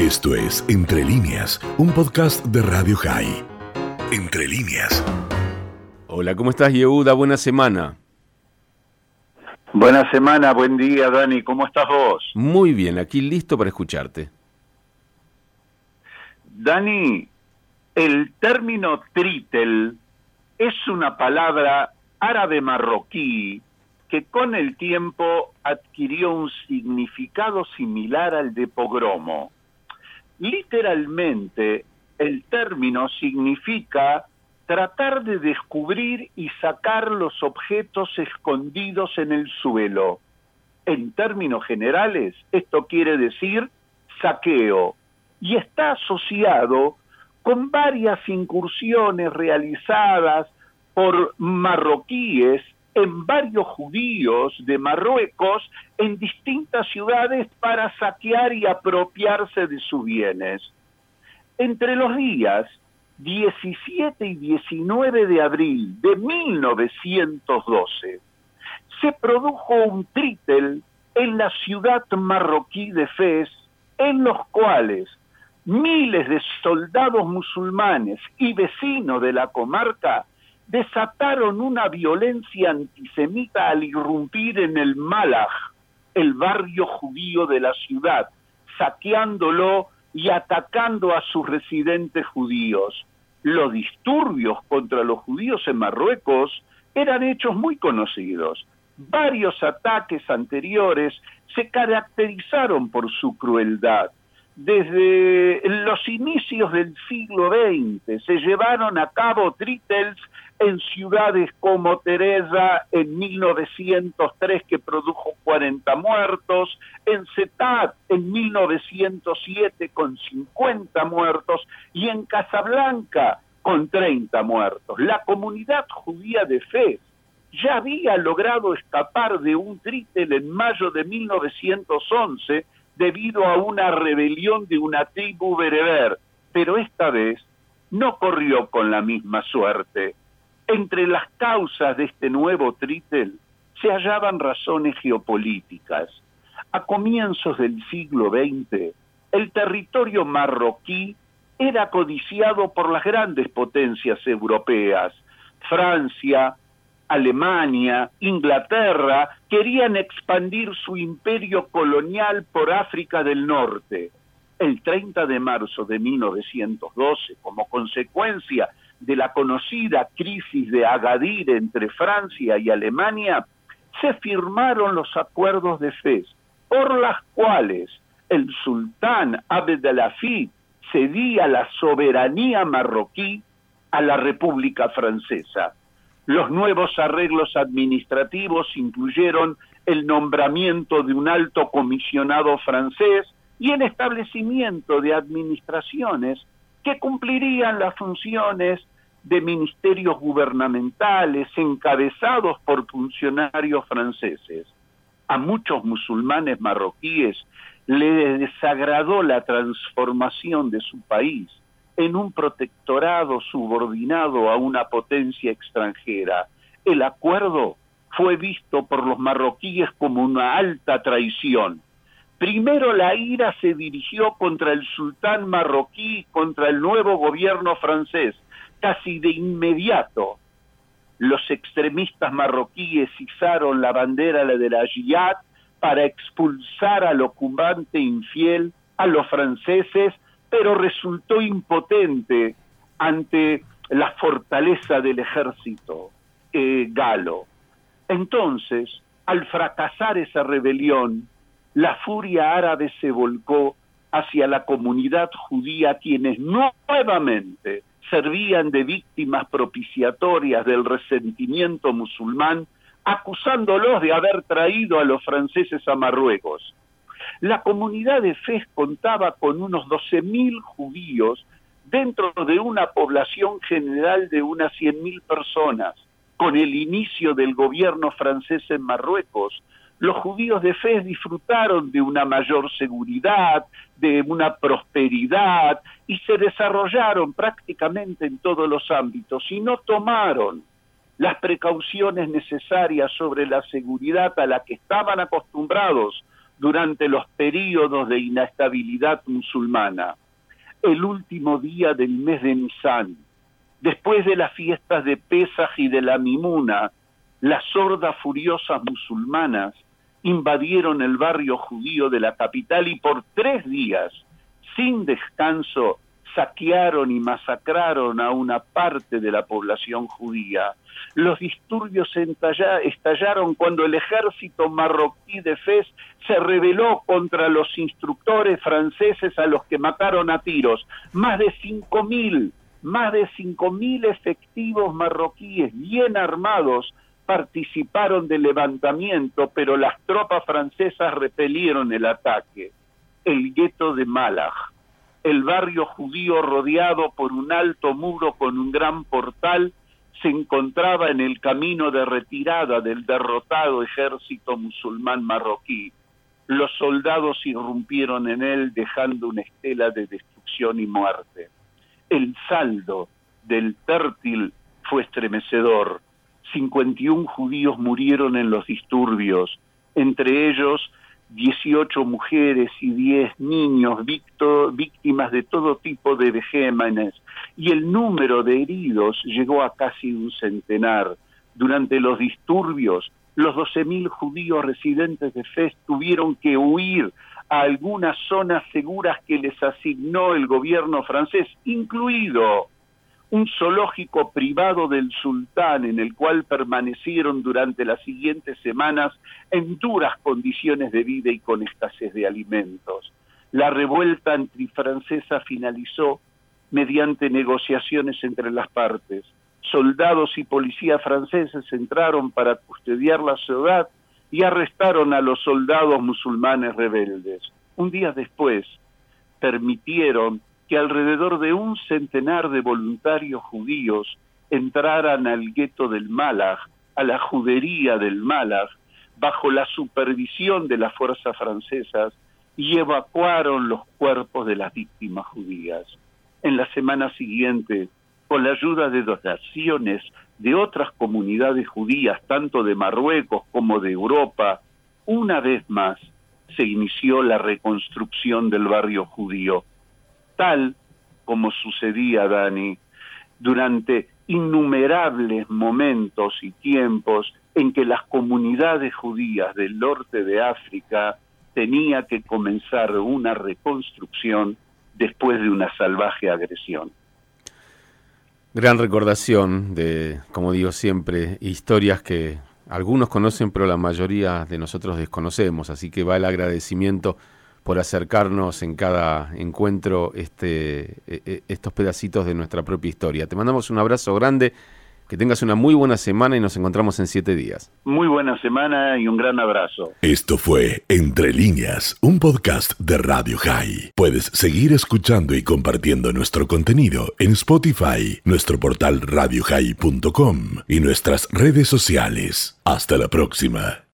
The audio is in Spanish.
Esto es Entre líneas, un podcast de Radio High. Entre líneas. Hola, ¿cómo estás, Yehuda? Buena semana. Buena semana, buen día, Dani. ¿Cómo estás vos? Muy bien, aquí listo para escucharte. Dani, el término tritel es una palabra árabe marroquí que con el tiempo adquirió un significado similar al de pogromo. Literalmente, el término significa tratar de descubrir y sacar los objetos escondidos en el suelo. En términos generales, esto quiere decir saqueo y está asociado con varias incursiones realizadas por marroquíes en varios judíos de Marruecos en distintas ciudades para saquear y apropiarse de sus bienes. Entre los días 17 y 19 de abril de 1912 se produjo un trítel en la ciudad marroquí de Fez, en los cuales miles de soldados musulmanes y vecinos de la comarca desataron una violencia antisemita al irrumpir en el Malaj, el barrio judío de la ciudad, saqueándolo y atacando a sus residentes judíos. Los disturbios contra los judíos en Marruecos eran hechos muy conocidos. Varios ataques anteriores se caracterizaron por su crueldad desde los inicios del siglo XX se llevaron a cabo tritels en ciudades como Teresa en 1903 que produjo 40 muertos, en Setat en 1907 con 50 muertos y en Casablanca con 30 muertos. La comunidad judía de Fez ya había logrado escapar de un tritel en mayo de 1911 debido a una rebelión de una tribu bereber, pero esta vez no corrió con la misma suerte. Entre las causas de este nuevo tritel se hallaban razones geopolíticas. A comienzos del siglo XX, el territorio marroquí era codiciado por las grandes potencias europeas, Francia, Alemania, Inglaterra, querían expandir su imperio colonial por África del Norte. El 30 de marzo de 1912, como consecuencia de la conocida crisis de Agadir entre Francia y Alemania, se firmaron los acuerdos de Fez, por las cuales el sultán Abd al-Hafid cedía la soberanía marroquí a la República Francesa. Los nuevos arreglos administrativos incluyeron el nombramiento de un alto comisionado francés y el establecimiento de administraciones que cumplirían las funciones de ministerios gubernamentales encabezados por funcionarios franceses. A muchos musulmanes marroquíes les desagradó la transformación de su país en un protectorado subordinado a una potencia extranjera. El acuerdo fue visto por los marroquíes como una alta traición. Primero la ira se dirigió contra el sultán marroquí, contra el nuevo gobierno francés. Casi de inmediato, los extremistas marroquíes izaron la bandera de la jihad para expulsar al ocupante infiel, a los franceses, pero resultó impotente ante la fortaleza del ejército eh, galo. Entonces, al fracasar esa rebelión, la furia árabe se volcó hacia la comunidad judía, quienes nuevamente servían de víctimas propiciatorias del resentimiento musulmán, acusándolos de haber traído a los franceses a Marruecos. La comunidad de Fez contaba con unos 12.000 judíos dentro de una población general de unas 100.000 personas. Con el inicio del gobierno francés en Marruecos, los judíos de Fez disfrutaron de una mayor seguridad, de una prosperidad y se desarrollaron prácticamente en todos los ámbitos y no tomaron las precauciones necesarias sobre la seguridad a la que estaban acostumbrados durante los períodos de inestabilidad musulmana. El último día del mes de Nisan, después de las fiestas de Pesaj y de la Mimuna, las hordas furiosas musulmanas invadieron el barrio judío de la capital y por tres días, sin descanso, saquearon y masacraron a una parte de la población judía. Los disturbios estallaron cuando el ejército marroquí de Fez se rebeló contra los instructores franceses a los que mataron a tiros. Más de cinco mil, más de cinco mil efectivos marroquíes bien armados participaron del levantamiento, pero las tropas francesas repelieron el ataque. El gueto de Malach, el barrio judío rodeado por un alto muro con un gran portal, se encontraba en el camino de retirada del derrotado ejército musulmán marroquí. Los soldados irrumpieron en él dejando una estela de destrucción y muerte. El saldo del tértil fue estremecedor 51 judíos murieron en los disturbios, entre ellos 18 mujeres y 10 niños víctimas de todo tipo de vejémenes, y el número de heridos llegó a casi un centenar. Durante los disturbios, los 12.000 judíos residentes de Fez tuvieron que huir a algunas zonas seguras que les asignó el gobierno francés, incluido un zoológico privado del sultán en el cual permanecieron durante las siguientes semanas en duras condiciones de vida y con escasez de alimentos. La revuelta antifrancesa finalizó mediante negociaciones entre las partes. Soldados y policías franceses entraron para custodiar la ciudad y arrestaron a los soldados musulmanes rebeldes. Un día después, permitieron que alrededor de un centenar de voluntarios judíos entraran al gueto del Malach, a la judería del Malach, bajo la supervisión de las fuerzas francesas y evacuaron los cuerpos de las víctimas judías. En la semana siguiente, con la ayuda de donaciones de otras comunidades judías, tanto de Marruecos como de Europa, una vez más se inició la reconstrucción del barrio judío tal como sucedía, Dani, durante innumerables momentos y tiempos en que las comunidades judías del norte de África tenía que comenzar una reconstrucción después de una salvaje agresión. Gran recordación de, como digo siempre, historias que algunos conocen, pero la mayoría de nosotros desconocemos, así que va el agradecimiento por acercarnos en cada encuentro este, e, e, estos pedacitos de nuestra propia historia. Te mandamos un abrazo grande, que tengas una muy buena semana y nos encontramos en siete días. Muy buena semana y un gran abrazo. Esto fue Entre líneas, un podcast de Radio High. Puedes seguir escuchando y compartiendo nuestro contenido en Spotify, nuestro portal radiohigh.com y nuestras redes sociales. Hasta la próxima.